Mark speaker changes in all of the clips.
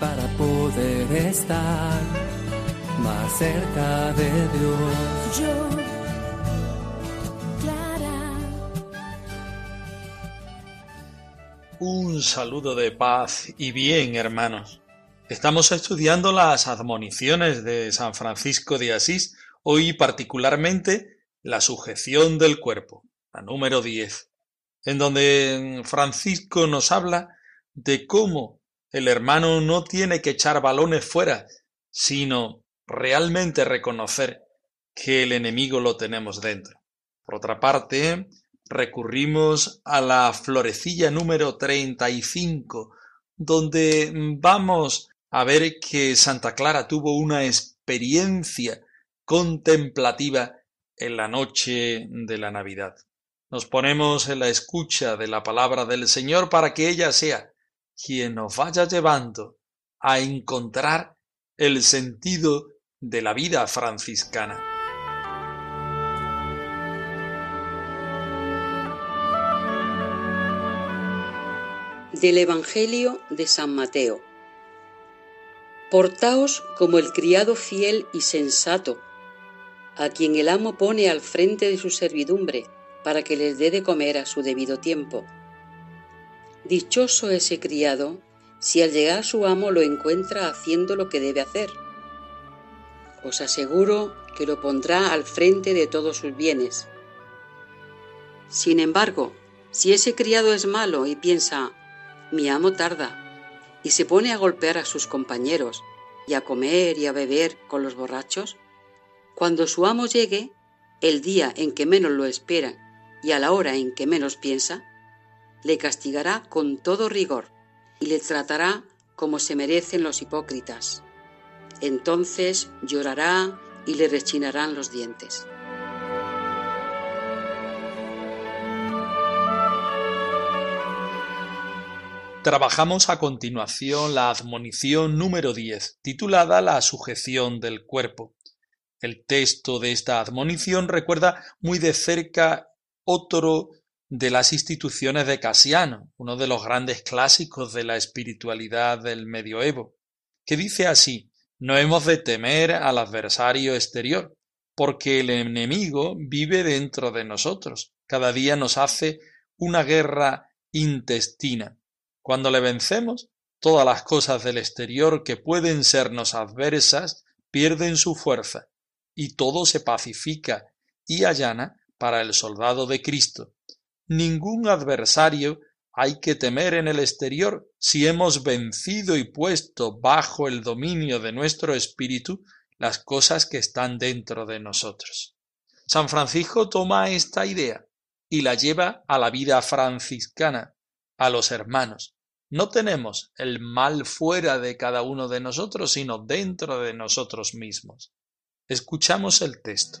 Speaker 1: Para poder estar más cerca de Dios.
Speaker 2: Yo, Clara.
Speaker 3: Un saludo de paz y bien, hermanos. Estamos estudiando las admoniciones de San Francisco de Asís, hoy particularmente la sujeción del cuerpo, la número 10, en donde Francisco nos habla de cómo el hermano no tiene que echar balones fuera, sino realmente reconocer que el enemigo lo tenemos dentro. Por otra parte, recurrimos a la florecilla número 35, donde vamos a ver que Santa Clara tuvo una experiencia contemplativa en la noche de la Navidad. Nos ponemos en la escucha de la palabra del Señor para que ella sea quien nos vaya llevando a encontrar el sentido de la vida franciscana.
Speaker 4: Del Evangelio de San Mateo. Portaos como el criado fiel y sensato, a quien el amo pone al frente de su servidumbre para que les dé de comer a su debido tiempo. Dichoso ese criado si al llegar su amo lo encuentra haciendo lo que debe hacer. Os aseguro que lo pondrá al frente de todos sus bienes. Sin embargo, si ese criado es malo y piensa, mi amo tarda, y se pone a golpear a sus compañeros y a comer y a beber con los borrachos, cuando su amo llegue, el día en que menos lo espera y a la hora en que menos piensa, le castigará con todo rigor y le tratará como se merecen los hipócritas. Entonces llorará y le rechinarán los dientes.
Speaker 3: Trabajamos a continuación la admonición número 10, titulada La sujeción del cuerpo. El texto de esta admonición recuerda muy de cerca otro de las instituciones de Casiano, uno de los grandes clásicos de la espiritualidad del medioevo, que dice así No hemos de temer al adversario exterior, porque el enemigo vive dentro de nosotros, cada día nos hace una guerra intestina. Cuando le vencemos, todas las cosas del exterior que pueden sernos adversas pierden su fuerza, y todo se pacifica y allana para el soldado de Cristo. Ningún adversario hay que temer en el exterior si hemos vencido y puesto bajo el dominio de nuestro espíritu las cosas que están dentro de nosotros. San Francisco toma esta idea y la lleva a la vida franciscana, a los hermanos. No tenemos el mal fuera de cada uno de nosotros, sino dentro de nosotros mismos. Escuchamos el texto.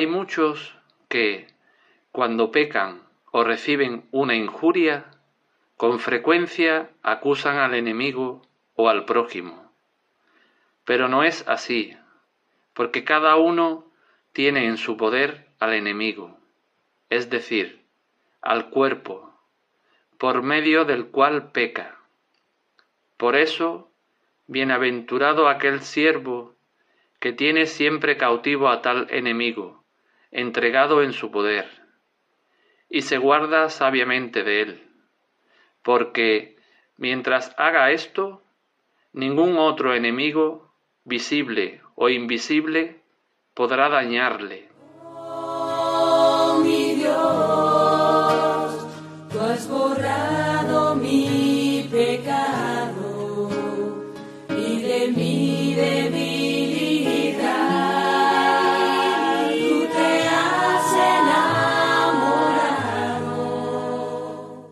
Speaker 5: Hay muchos que, cuando pecan o reciben una injuria, con frecuencia acusan al enemigo o al prójimo. Pero no es así, porque cada uno tiene en su poder al enemigo, es decir, al cuerpo, por medio del cual peca. Por eso, bienaventurado aquel siervo que tiene siempre cautivo a tal enemigo, entregado en su poder. y se guarda sabiamente de él, porque mientras haga esto, ningún otro enemigo, visible o invisible, podrá dañarle.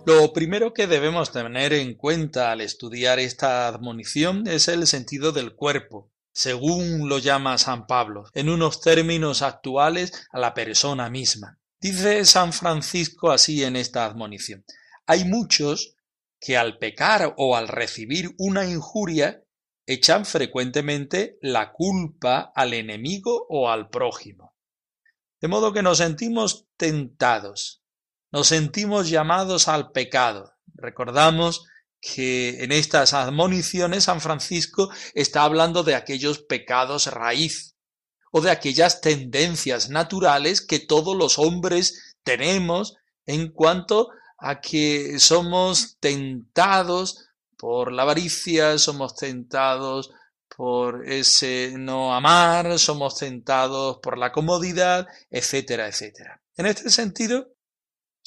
Speaker 3: Lo primero que debemos tener en cuenta al estudiar esta admonición es el sentido del cuerpo, según lo llama San Pablo, en unos términos actuales a la persona misma. Dice San Francisco así en esta admonición. Hay muchos que al pecar o al recibir una injuria echan frecuentemente la culpa al enemigo o al prójimo. De modo que nos sentimos tentados, nos sentimos llamados al pecado. Recordamos que en estas admoniciones San Francisco está hablando de aquellos pecados raíz o de aquellas tendencias naturales que todos los hombres tenemos en cuanto a que somos tentados por la avaricia, somos tentados por ese no amar, somos tentados por la comodidad, etcétera, etcétera. En este sentido,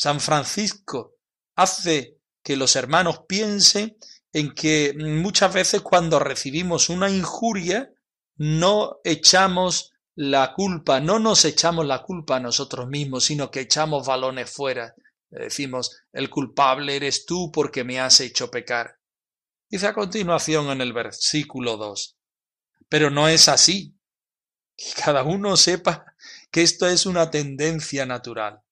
Speaker 3: San Francisco hace que los hermanos piensen en que muchas veces cuando recibimos una injuria no echamos la culpa, no nos echamos la culpa a nosotros mismos, sino que echamos balones fuera. Decimos, el culpable eres tú porque me has hecho pecar. Dice a continuación en el versículo 2. Pero no es así. Que cada uno sepa que esto es una tendencia natural.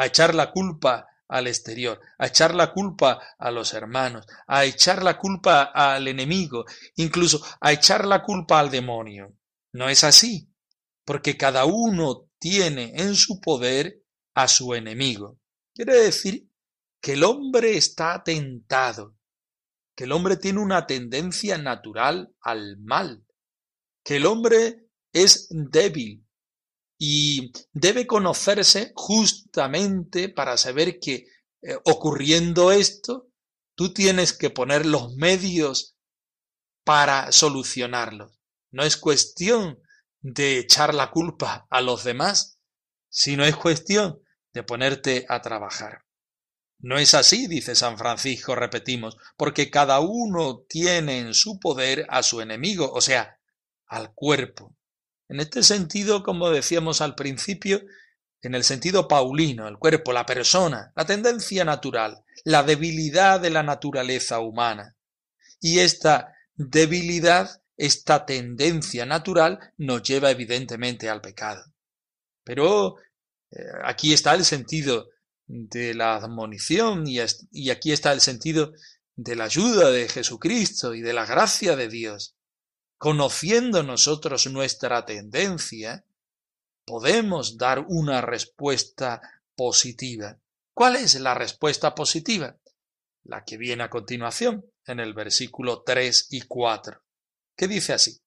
Speaker 3: A echar la culpa al exterior, a echar la culpa a los hermanos, a echar la culpa al enemigo, incluso a echar la culpa al demonio. No es así, porque cada uno tiene en su poder a su enemigo. Quiere decir que el hombre está tentado, que el hombre tiene una tendencia natural al mal, que el hombre es débil, y debe conocerse justamente para saber que eh, ocurriendo esto, tú tienes que poner los medios para solucionarlo. No es cuestión de echar la culpa a los demás, sino es cuestión de ponerte a trabajar. No es así, dice San Francisco, repetimos, porque cada uno tiene en su poder a su enemigo, o sea, al cuerpo. En este sentido, como decíamos al principio, en el sentido paulino, el cuerpo, la persona, la tendencia natural, la debilidad de la naturaleza humana. Y esta debilidad, esta tendencia natural, nos lleva evidentemente al pecado. Pero eh, aquí está el sentido de la admonición y, y aquí está el sentido de la ayuda de Jesucristo y de la gracia de Dios conociendo nosotros nuestra tendencia, podemos dar una respuesta positiva. ¿Cuál es la respuesta positiva? La que viene a continuación, en el versículo 3 y 4, que dice así.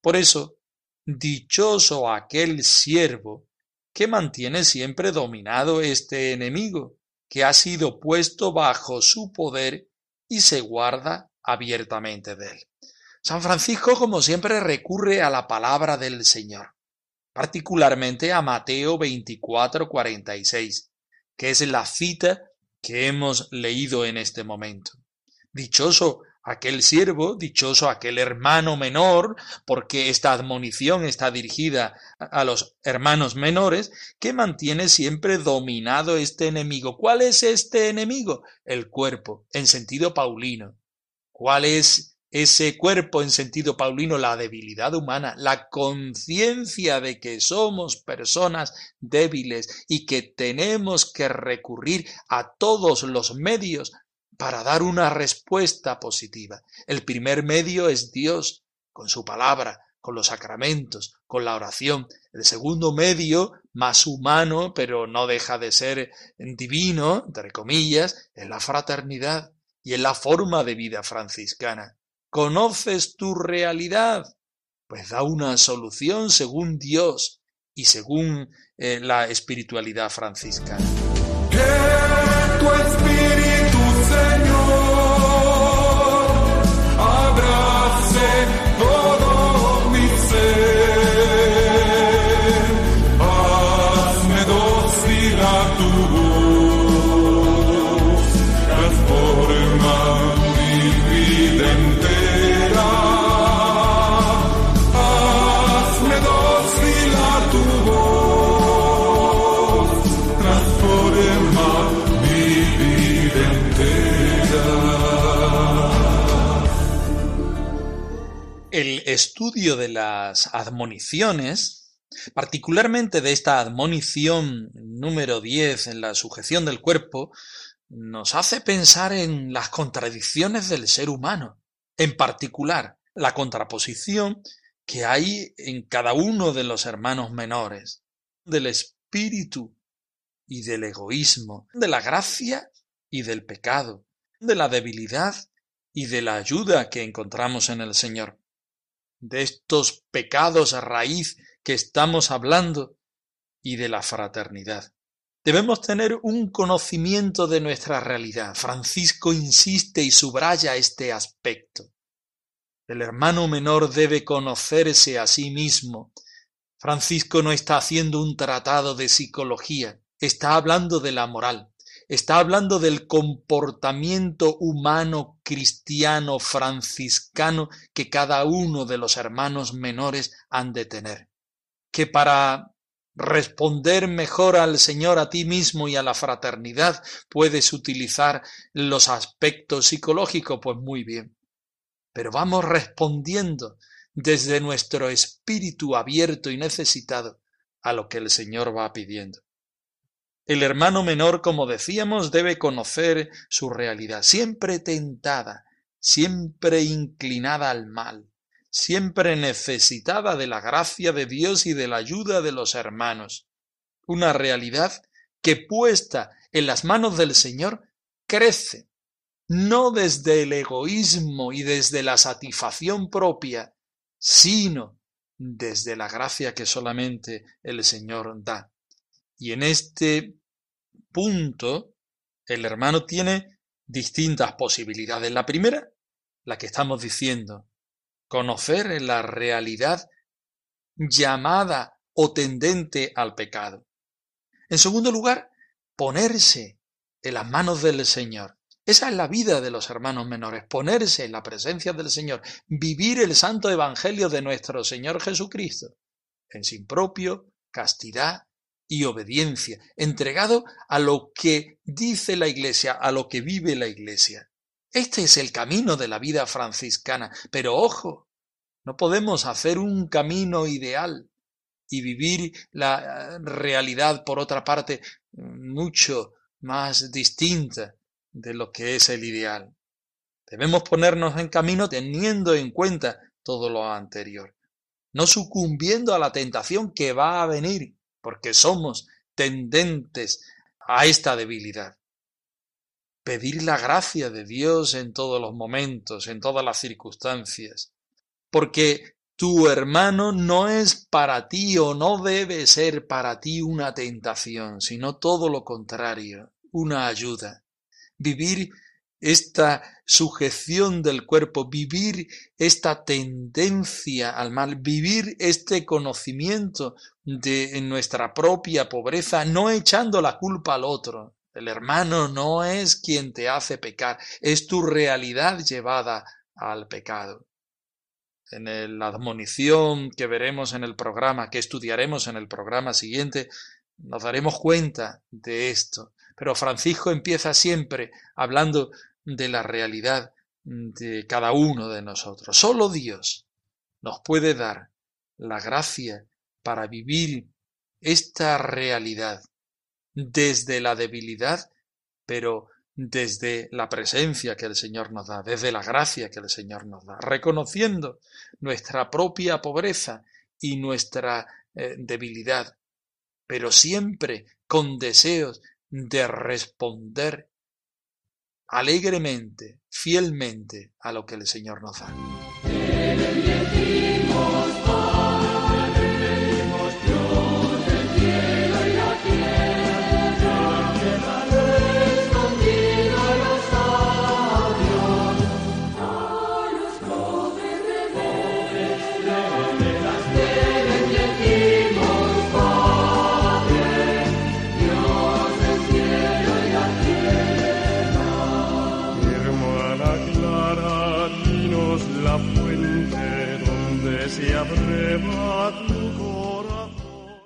Speaker 3: Por eso, dichoso aquel siervo que mantiene siempre dominado este enemigo, que ha sido puesto bajo su poder y se guarda abiertamente de él. San Francisco, como siempre, recurre a la palabra del Señor, particularmente a Mateo 24, 46, que es la cita que hemos leído en este momento. Dichoso aquel siervo, dichoso aquel hermano menor, porque esta admonición está dirigida a los hermanos menores, que mantiene siempre dominado este enemigo. ¿Cuál es este enemigo? El cuerpo, en sentido paulino. ¿Cuál es ese cuerpo en sentido paulino, la debilidad humana, la conciencia de que somos personas débiles y que tenemos que recurrir a todos los medios para dar una respuesta positiva. El primer medio es Dios, con su palabra, con los sacramentos, con la oración. El segundo medio, más humano, pero no deja de ser divino, entre comillas, es la fraternidad y es la forma de vida franciscana conoces tu realidad, pues da una solución según Dios y según eh, la espiritualidad franciscana. Estudio de las admoniciones, particularmente de esta admonición número 10 en la sujeción del cuerpo, nos hace pensar en las contradicciones del ser humano, en particular la contraposición que hay en cada uno de los hermanos menores, del espíritu y del egoísmo, de la gracia y del pecado, de la debilidad y de la ayuda que encontramos en el Señor, de estos pecados a raíz que estamos hablando y de la fraternidad. Debemos tener un conocimiento de nuestra realidad. Francisco insiste y subraya este aspecto. El hermano menor debe conocerse a sí mismo. Francisco no está haciendo un tratado de psicología, está hablando de la moral, está hablando del comportamiento humano cristiano franciscano que cada uno de los hermanos menores han de tener. Que para responder mejor al Señor a ti mismo y a la fraternidad puedes utilizar los aspectos psicológicos, pues muy bien pero vamos respondiendo desde nuestro espíritu abierto y necesitado a lo que el Señor va pidiendo. El hermano menor, como decíamos, debe conocer su realidad, siempre tentada, siempre inclinada al mal, siempre necesitada de la gracia de Dios y de la ayuda de los hermanos. Una realidad que puesta en las manos del Señor crece, no desde el egoísmo y desde la satisfacción propia, sino desde la gracia que solamente el Señor da. Y en este punto, el hermano tiene distintas posibilidades. La primera, la que estamos diciendo, conocer la realidad llamada o tendente al pecado. En segundo lugar, ponerse en las manos del Señor. Esa es la vida de los hermanos menores, ponerse en la presencia del Señor, vivir el santo evangelio de nuestro Señor Jesucristo, en sin propio, castidad y obediencia, entregado a lo que dice la Iglesia, a lo que vive la Iglesia. Este es el camino de la vida franciscana, pero ojo, no podemos hacer un camino ideal y vivir la realidad, por otra parte, mucho más distinta de lo que es el ideal. Debemos ponernos en camino teniendo en cuenta todo lo anterior, no sucumbiendo a la tentación que va a venir, porque somos tendentes a esta debilidad. Pedir la gracia de Dios en todos los momentos, en todas las circunstancias, porque tu hermano no es para ti o no debe ser para ti una tentación, sino todo lo contrario, una ayuda vivir esta sujeción del cuerpo, vivir esta tendencia al mal, vivir este conocimiento de nuestra propia pobreza, no echando la culpa al otro. El hermano no es quien te hace pecar, es tu realidad llevada al pecado. En la admonición que veremos en el programa, que estudiaremos en el programa siguiente, nos daremos cuenta de esto. Pero Francisco empieza siempre hablando de la realidad de cada uno de nosotros. Solo Dios nos puede dar la gracia para vivir esta realidad desde la debilidad, pero desde la presencia que el Señor nos da, desde la gracia que el Señor nos da, reconociendo nuestra propia pobreza y nuestra eh, debilidad, pero siempre con deseos de responder alegremente, fielmente a lo que el Señor nos da.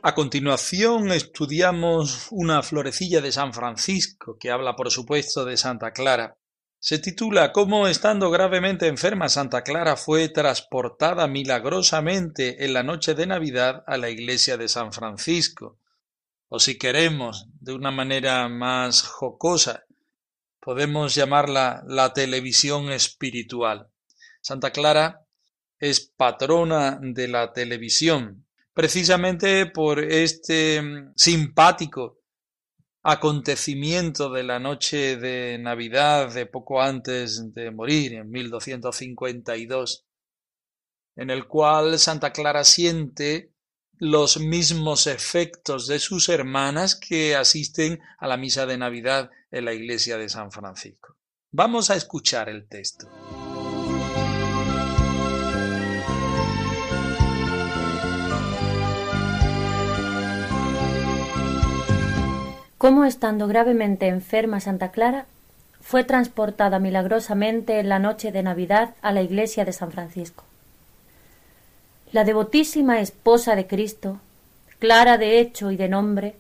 Speaker 3: A continuación estudiamos una florecilla de San Francisco que habla por supuesto de Santa Clara. Se titula Cómo estando gravemente enferma Santa Clara fue transportada milagrosamente en la noche de Navidad a la iglesia de San Francisco. O si queremos, de una manera más jocosa, podemos llamarla la televisión espiritual. Santa Clara es patrona de la televisión, precisamente por este mm, simpático acontecimiento de la noche de Navidad de poco antes de morir, en 1252, en el cual Santa Clara siente los mismos efectos de sus hermanas que asisten a la misa de Navidad en la iglesia de San Francisco. Vamos a escuchar el texto.
Speaker 6: Cómo estando gravemente enferma Santa Clara, fue transportada milagrosamente en la noche de Navidad a la iglesia de San Francisco. La devotísima esposa de Cristo, Clara de hecho y de nombre,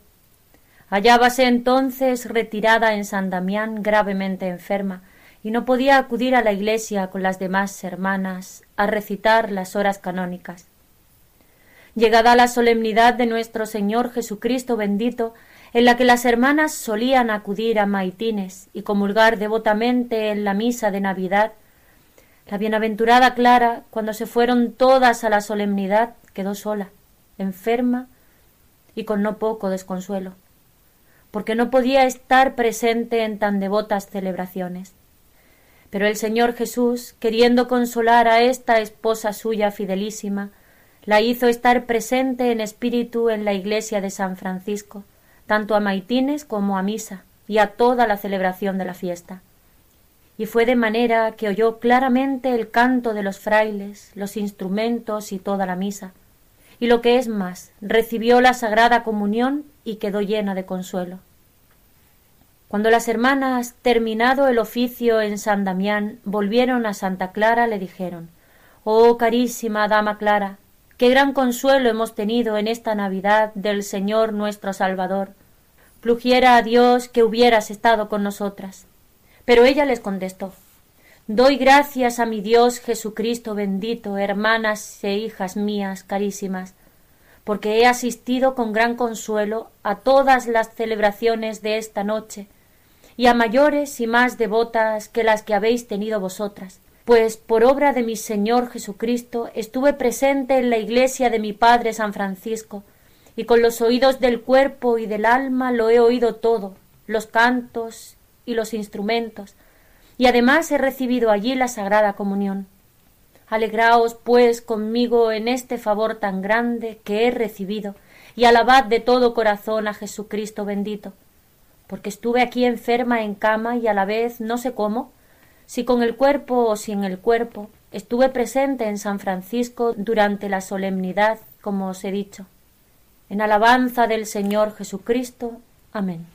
Speaker 6: hallábase entonces retirada en San Damián gravemente enferma y no podía acudir a la iglesia con las demás hermanas a recitar las horas canónicas. Llegada la solemnidad de nuestro Señor Jesucristo bendito, en la que las hermanas solían acudir a maitines y comulgar devotamente en la misa de Navidad, la bienaventurada Clara, cuando se fueron todas a la solemnidad, quedó sola, enferma y con no poco desconsuelo, porque no podía estar presente en tan devotas celebraciones. Pero el Señor Jesús, queriendo consolar a esta esposa suya fidelísima, la hizo estar presente en espíritu en la iglesia de San Francisco, tanto a maitines como a misa y a toda la celebración de la fiesta. Y fue de manera que oyó claramente el canto de los frailes, los instrumentos y toda la misa, y lo que es más, recibió la sagrada comunión y quedó llena de consuelo. Cuando las hermanas, terminado el oficio en San Damián, volvieron a Santa Clara, le dijeron Oh carísima dama Clara, qué gran consuelo hemos tenido en esta Navidad del Señor nuestro Salvador, plugiera a Dios que hubieras estado con nosotras. Pero ella les contestó Doy gracias a mi Dios Jesucristo bendito, hermanas e hijas mías carísimas, porque he asistido con gran consuelo a todas las celebraciones de esta noche, y a mayores y más devotas que las que habéis tenido vosotras, pues por obra de mi Señor Jesucristo estuve presente en la iglesia de mi Padre San Francisco, y con los oídos del cuerpo y del alma lo he oído todo, los cantos y los instrumentos, y además he recibido allí la sagrada comunión. Alegraos, pues, conmigo en este favor tan grande que he recibido, y alabad de todo corazón a Jesucristo bendito, porque estuve aquí enferma en cama y a la vez no sé cómo, si con el cuerpo o sin el cuerpo, estuve presente en San Francisco durante la solemnidad, como os he dicho en alabanza del Señor Jesucristo. Amén.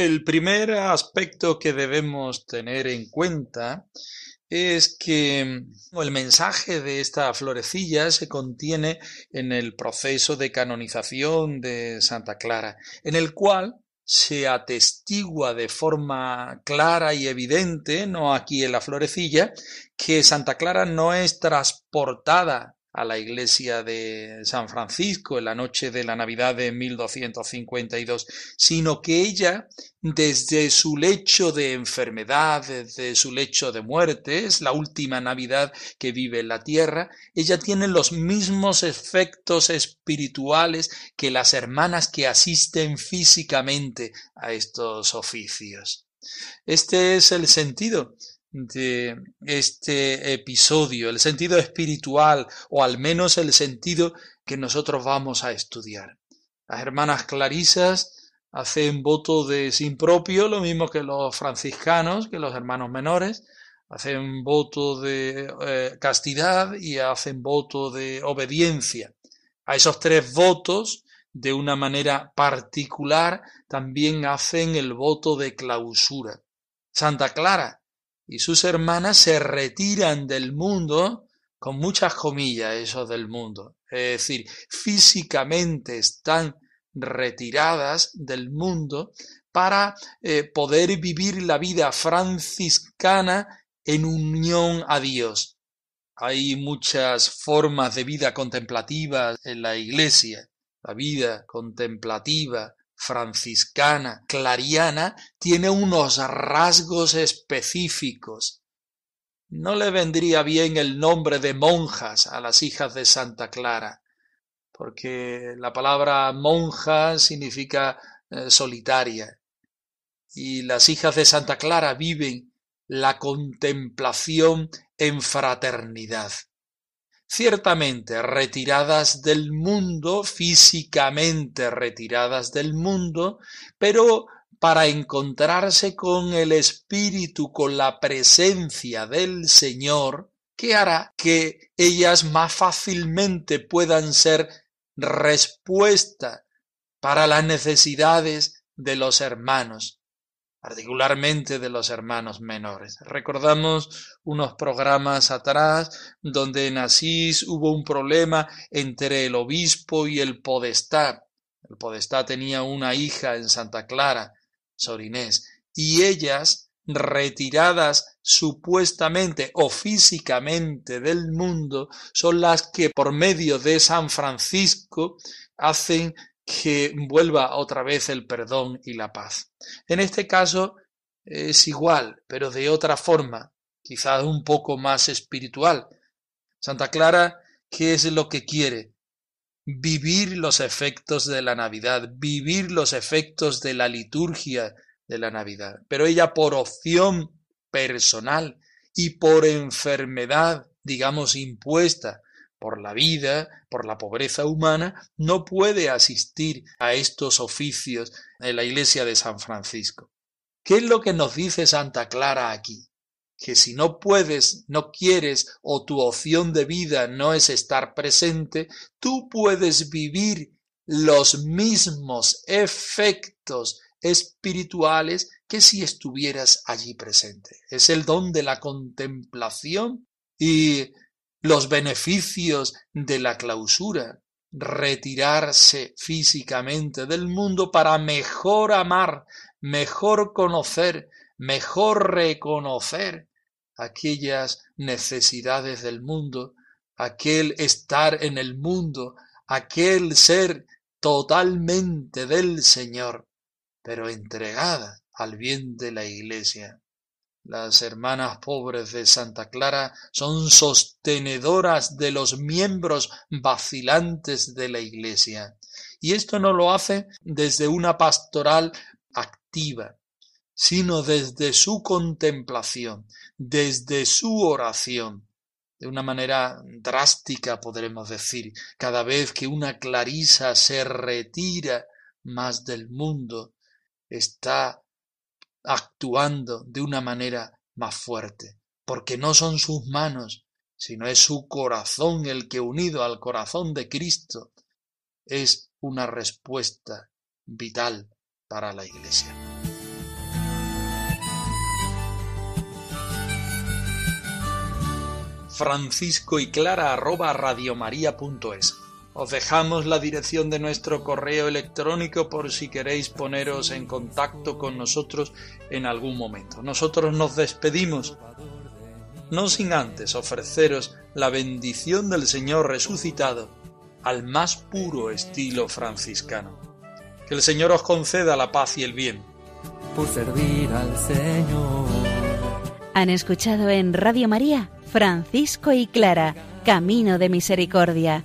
Speaker 3: El primer aspecto que debemos tener en cuenta es que el mensaje de esta florecilla se contiene en el proceso de canonización de Santa Clara, en el cual se atestigua de forma clara y evidente, no aquí en la florecilla, que Santa Clara no es transportada a la iglesia de San Francisco en la noche de la Navidad de 1252, sino que ella, desde su lecho de enfermedad, desde su lecho de muerte, es la última Navidad que vive en la tierra, ella tiene los mismos efectos espirituales que las hermanas que asisten físicamente a estos oficios. Este es el sentido de este episodio, el sentido espiritual o al menos el sentido que nosotros vamos a estudiar. Las hermanas clarisas hacen voto de sin propio, lo mismo que los franciscanos, que los hermanos menores, hacen voto de eh, castidad y hacen voto de obediencia. A esos tres votos, de una manera particular, también hacen el voto de clausura. Santa Clara y sus hermanas se retiran del mundo, con muchas comillas eso del mundo, es decir, físicamente están retiradas del mundo para eh, poder vivir la vida franciscana en unión a Dios. Hay muchas formas de vida contemplativa en la Iglesia. La vida contemplativa, franciscana, clariana, tiene unos rasgos específicos. No le vendría bien el nombre de monjas a las hijas de Santa Clara, porque la palabra monja significa eh, solitaria. Y las hijas de Santa Clara viven la contemplación en fraternidad. Ciertamente retiradas del mundo, físicamente retiradas del mundo, pero para encontrarse con el Espíritu, con la presencia del Señor, que hará que ellas más fácilmente puedan ser respuesta para las necesidades de los hermanos particularmente de los hermanos menores. Recordamos unos programas atrás donde en Asís hubo un problema entre el obispo y el podestá. El podestá tenía una hija en Santa Clara, Sor Inés, y ellas, retiradas supuestamente o físicamente del mundo, son las que por medio de San Francisco hacen que vuelva otra vez el perdón y la paz. En este caso es igual, pero de otra forma, quizás un poco más espiritual. Santa Clara, ¿qué es lo que quiere? Vivir los efectos de la Navidad, vivir los efectos de la liturgia de la Navidad. Pero ella por opción personal y por enfermedad, digamos, impuesta por la vida, por la pobreza humana, no puede asistir a estos oficios en la iglesia de San Francisco. ¿Qué es lo que nos dice Santa Clara aquí? Que si no puedes, no quieres o tu opción de vida no es estar presente, tú puedes vivir los mismos efectos espirituales que si estuvieras allí presente. Es el don de la contemplación y los beneficios de la clausura, retirarse físicamente del mundo para mejor amar, mejor conocer, mejor reconocer aquellas necesidades del mundo, aquel estar en el mundo, aquel ser totalmente del Señor, pero entregada al bien de la Iglesia. Las hermanas pobres de Santa Clara son sostenedoras de los miembros vacilantes de la Iglesia. Y esto no lo hace desde una pastoral activa, sino desde su contemplación, desde su oración. De una manera drástica podremos decir, cada vez que una clarisa se retira más del mundo, está actuando de una manera más fuerte, porque no son sus manos, sino es su corazón el que unido al corazón de Cristo es una respuesta vital para la Iglesia. Francisco y Clara arroba radiomaria.es os dejamos la dirección de nuestro correo electrónico por si queréis poneros en contacto con nosotros en algún momento. Nosotros nos despedimos, no sin antes ofreceros la bendición del Señor resucitado al más puro estilo franciscano. Que el Señor os conceda la paz y el bien.
Speaker 1: Por servir al Señor.
Speaker 7: Han escuchado en Radio María Francisco y Clara, Camino de Misericordia